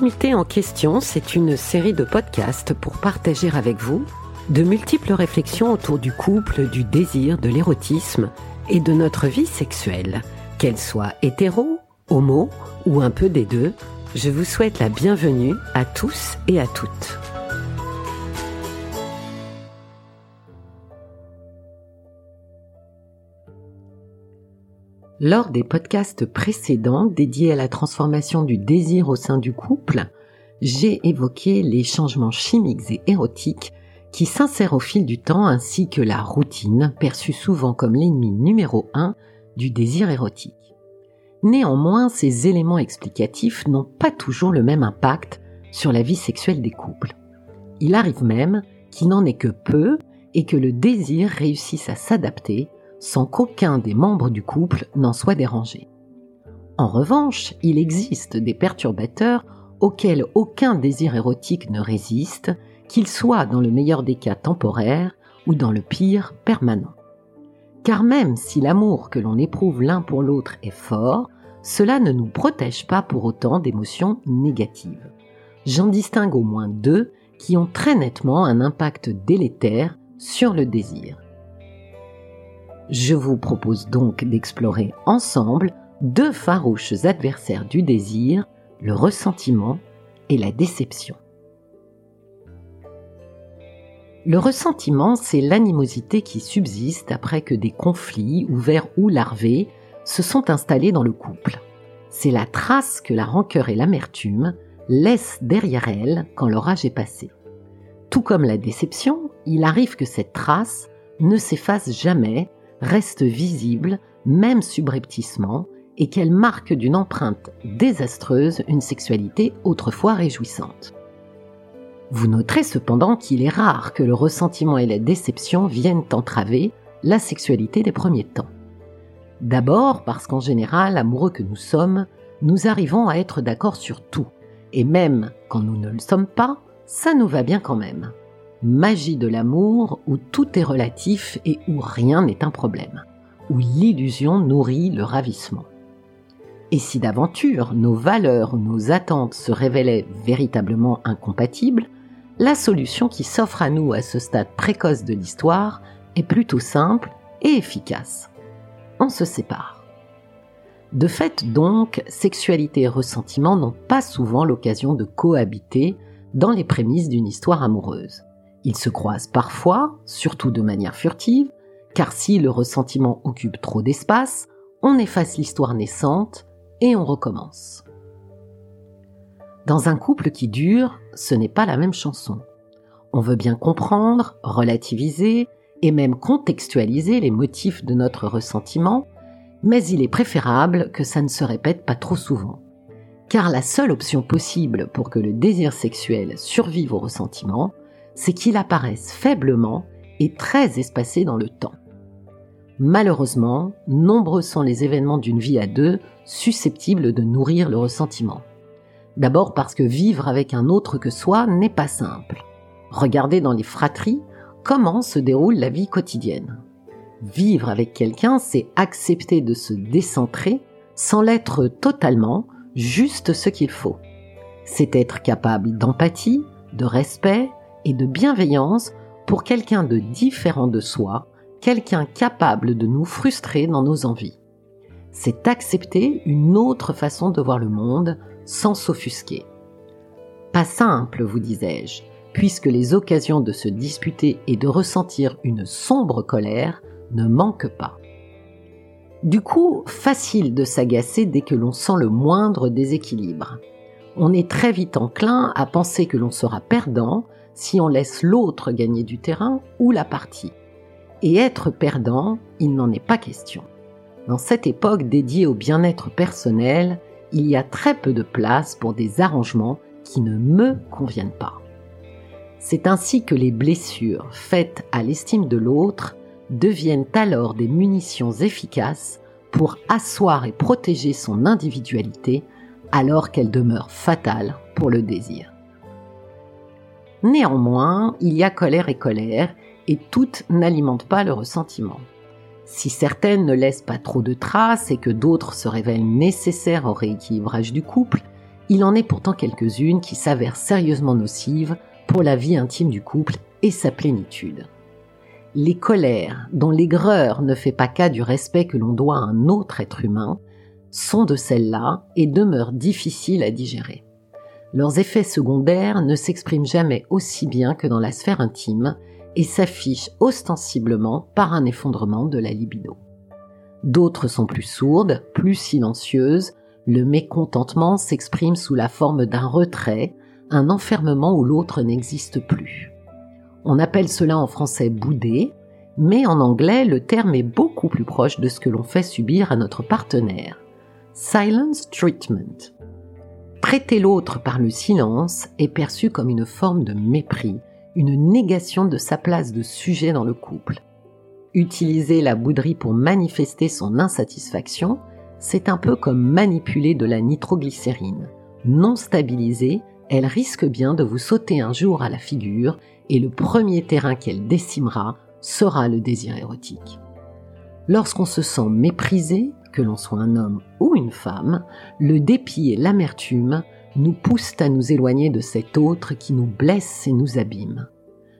L'intimité en question, c'est une série de podcasts pour partager avec vous de multiples réflexions autour du couple, du désir, de l'érotisme et de notre vie sexuelle, qu'elle soit hétéro, homo ou un peu des deux. Je vous souhaite la bienvenue à tous et à toutes. Lors des podcasts précédents dédiés à la transformation du désir au sein du couple, j'ai évoqué les changements chimiques et érotiques qui s'insèrent au fil du temps ainsi que la routine perçue souvent comme l'ennemi numéro un du désir érotique. Néanmoins, ces éléments explicatifs n'ont pas toujours le même impact sur la vie sexuelle des couples. Il arrive même qu'il n'en est que peu et que le désir réussisse à s'adapter sans qu'aucun des membres du couple n'en soit dérangé. En revanche, il existe des perturbateurs auxquels aucun désir érotique ne résiste, qu'il soit dans le meilleur des cas temporaire ou dans le pire permanent. Car même si l'amour que l'on éprouve l'un pour l'autre est fort, cela ne nous protège pas pour autant d'émotions négatives. J'en distingue au moins deux qui ont très nettement un impact délétère sur le désir. Je vous propose donc d'explorer ensemble deux farouches adversaires du désir, le ressentiment et la déception. Le ressentiment, c'est l'animosité qui subsiste après que des conflits, ouverts ou larvés, se sont installés dans le couple. C'est la trace que la rancœur et l'amertume laissent derrière elles quand l'orage est passé. Tout comme la déception, il arrive que cette trace ne s'efface jamais reste visible, même subrepticement, et qu'elle marque d'une empreinte désastreuse une sexualité autrefois réjouissante. Vous noterez cependant qu'il est rare que le ressentiment et la déception viennent entraver la sexualité des premiers temps. D'abord parce qu'en général, amoureux que nous sommes, nous arrivons à être d'accord sur tout, et même quand nous ne le sommes pas, ça nous va bien quand même magie de l'amour où tout est relatif et où rien n'est un problème, où l'illusion nourrit le ravissement. Et si d'aventure nos valeurs ou nos attentes se révélaient véritablement incompatibles, la solution qui s'offre à nous à ce stade précoce de l'histoire est plutôt simple et efficace. On se sépare. De fait donc, sexualité et ressentiment n'ont pas souvent l'occasion de cohabiter dans les prémices d'une histoire amoureuse. Ils se croisent parfois, surtout de manière furtive, car si le ressentiment occupe trop d'espace, on efface l'histoire naissante et on recommence. Dans un couple qui dure, ce n'est pas la même chanson. On veut bien comprendre, relativiser et même contextualiser les motifs de notre ressentiment, mais il est préférable que ça ne se répète pas trop souvent. Car la seule option possible pour que le désir sexuel survive au ressentiment, c'est qu'il apparaisse faiblement et très espacé dans le temps. Malheureusement, nombreux sont les événements d'une vie à deux susceptibles de nourrir le ressentiment. D'abord parce que vivre avec un autre que soi n'est pas simple. Regardez dans les fratries comment se déroule la vie quotidienne. Vivre avec quelqu'un, c'est accepter de se décentrer sans l'être totalement, juste ce qu'il faut. C'est être capable d'empathie, de respect, et de bienveillance pour quelqu'un de différent de soi, quelqu'un capable de nous frustrer dans nos envies. C'est accepter une autre façon de voir le monde sans s'offusquer. Pas simple, vous disais-je, puisque les occasions de se disputer et de ressentir une sombre colère ne manquent pas. Du coup, facile de s'agacer dès que l'on sent le moindre déséquilibre. On est très vite enclin à penser que l'on sera perdant si on laisse l'autre gagner du terrain ou la partie. Et être perdant, il n'en est pas question. Dans cette époque dédiée au bien-être personnel, il y a très peu de place pour des arrangements qui ne me conviennent pas. C'est ainsi que les blessures faites à l'estime de l'autre deviennent alors des munitions efficaces pour asseoir et protéger son individualité alors qu'elle demeure fatale pour le désir. Néanmoins, il y a colère et colère, et toutes n'alimentent pas le ressentiment. Si certaines ne laissent pas trop de traces et que d'autres se révèlent nécessaires au rééquilibrage du couple, Il en est pourtant quelques-unes qui s'avèrent sérieusement nocives pour la vie intime du couple et sa plénitude. Les colères, dont l'aigreur ne fait pas cas du respect que l'on doit à un autre être humain, sont de celles-là et demeurent difficiles à digérer. Leurs effets secondaires ne s'expriment jamais aussi bien que dans la sphère intime et s'affichent ostensiblement par un effondrement de la libido. D'autres sont plus sourdes, plus silencieuses, le mécontentement s'exprime sous la forme d'un retrait, un enfermement où l'autre n'existe plus. On appelle cela en français bouder, mais en anglais le terme est beaucoup plus proche de ce que l'on fait subir à notre partenaire. Silence treatment. Prêter l'autre par le silence est perçu comme une forme de mépris, une négation de sa place de sujet dans le couple. Utiliser la bouderie pour manifester son insatisfaction, c'est un peu comme manipuler de la nitroglycérine. Non stabilisée, elle risque bien de vous sauter un jour à la figure et le premier terrain qu'elle décimera sera le désir érotique. Lorsqu'on se sent méprisé, que l'on soit un homme ou une femme, le dépit et l'amertume nous poussent à nous éloigner de cet autre qui nous blesse et nous abîme.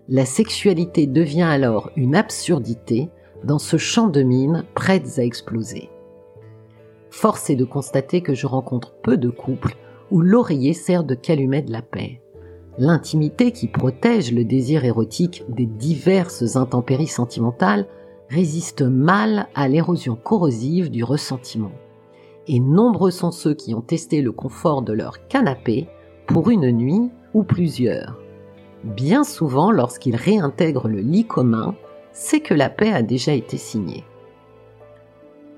La sexualité devient alors une absurdité dans ce champ de mines prêtes à exploser. Force est de constater que je rencontre peu de couples où l'oreiller sert de calumet de la paix. L'intimité qui protège le désir érotique des diverses intempéries sentimentales résiste mal à l'érosion corrosive du ressentiment. Et nombreux sont ceux qui ont testé le confort de leur canapé pour une nuit ou plusieurs. Bien souvent, lorsqu'ils réintègrent le lit commun, c'est que la paix a déjà été signée.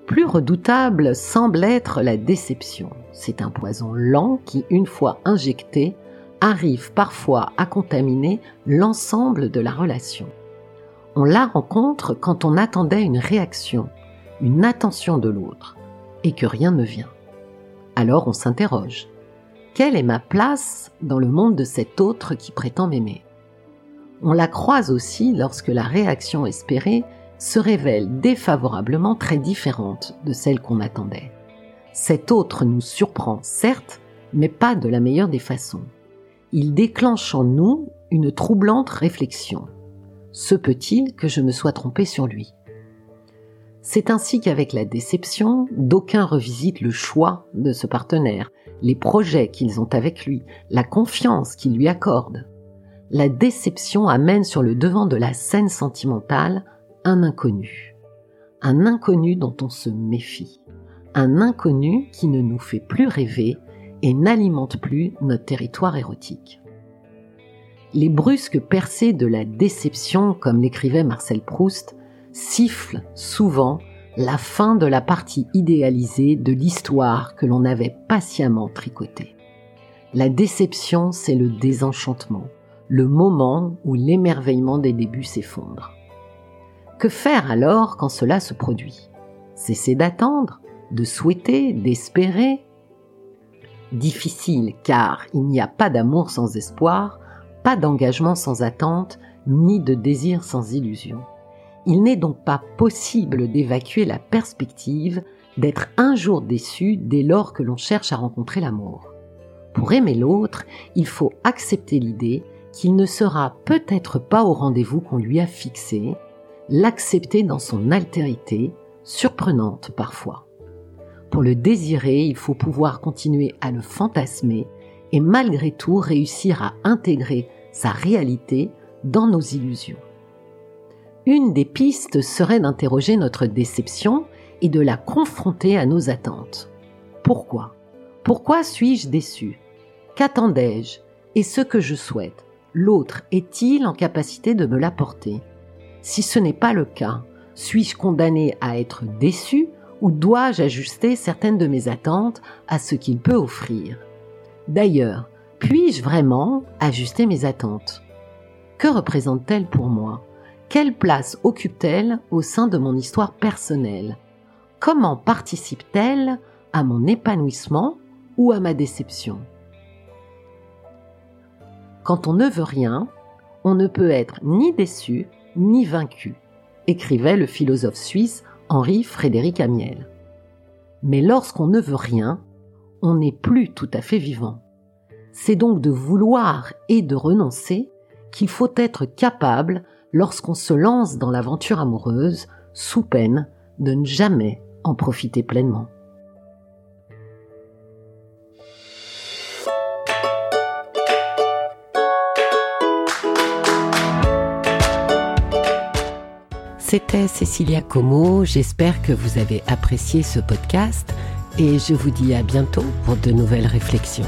Plus redoutable semble être la déception. C'est un poison lent qui, une fois injecté, arrive parfois à contaminer l'ensemble de la relation. On la rencontre quand on attendait une réaction, une attention de l'autre, et que rien ne vient. Alors on s'interroge. Quelle est ma place dans le monde de cet autre qui prétend m'aimer? On la croise aussi lorsque la réaction espérée se révèle défavorablement très différente de celle qu'on attendait. Cet autre nous surprend, certes, mais pas de la meilleure des façons. Il déclenche en nous une troublante réflexion. Se peut-il que je me sois trompé sur lui C'est ainsi qu'avec la déception, d'aucuns revisitent le choix de ce partenaire, les projets qu'ils ont avec lui, la confiance qu'ils lui accordent. La déception amène sur le devant de la scène sentimentale un inconnu. Un inconnu dont on se méfie. Un inconnu qui ne nous fait plus rêver et n'alimente plus notre territoire érotique les brusques percées de la déception, comme l'écrivait Marcel Proust, sifflent souvent la fin de la partie idéalisée de l'histoire que l'on avait patiemment tricotée. La déception, c'est le désenchantement, le moment où l'émerveillement des débuts s'effondre. Que faire alors quand cela se produit? Cesser d'attendre, de souhaiter, d'espérer? Difficile car il n'y a pas d'amour sans espoir, pas d'engagement sans attente, ni de désir sans illusion. Il n'est donc pas possible d'évacuer la perspective d'être un jour déçu dès lors que l'on cherche à rencontrer l'amour. Pour aimer l'autre, il faut accepter l'idée qu'il ne sera peut-être pas au rendez-vous qu'on lui a fixé, l'accepter dans son altérité, surprenante parfois. Pour le désirer, il faut pouvoir continuer à le fantasmer et malgré tout réussir à intégrer sa réalité dans nos illusions. Une des pistes serait d'interroger notre déception et de la confronter à nos attentes. Pourquoi? Pourquoi suis-je déçu? Qu'attendais-je? Et ce que je souhaite, l'autre est-il en capacité de me l'apporter? Si ce n'est pas le cas, suis-je condamné à être déçu ou dois-je ajuster certaines de mes attentes à ce qu'il peut offrir? D'ailleurs, puis-je vraiment ajuster mes attentes? Que représente-t-elle pour moi? Quelle place occupe-t-elle au sein de mon histoire personnelle? Comment participe-t-elle à mon épanouissement ou à ma déception? Quand on ne veut rien, on ne peut être ni déçu ni vaincu, écrivait le philosophe suisse Henri Frédéric Amiel. Mais lorsqu'on ne veut rien, on n'est plus tout à fait vivant. C'est donc de vouloir et de renoncer qu'il faut être capable lorsqu'on se lance dans l'aventure amoureuse sous peine de ne jamais en profiter pleinement. C'était Cécilia Como, j'espère que vous avez apprécié ce podcast et je vous dis à bientôt pour de nouvelles réflexions.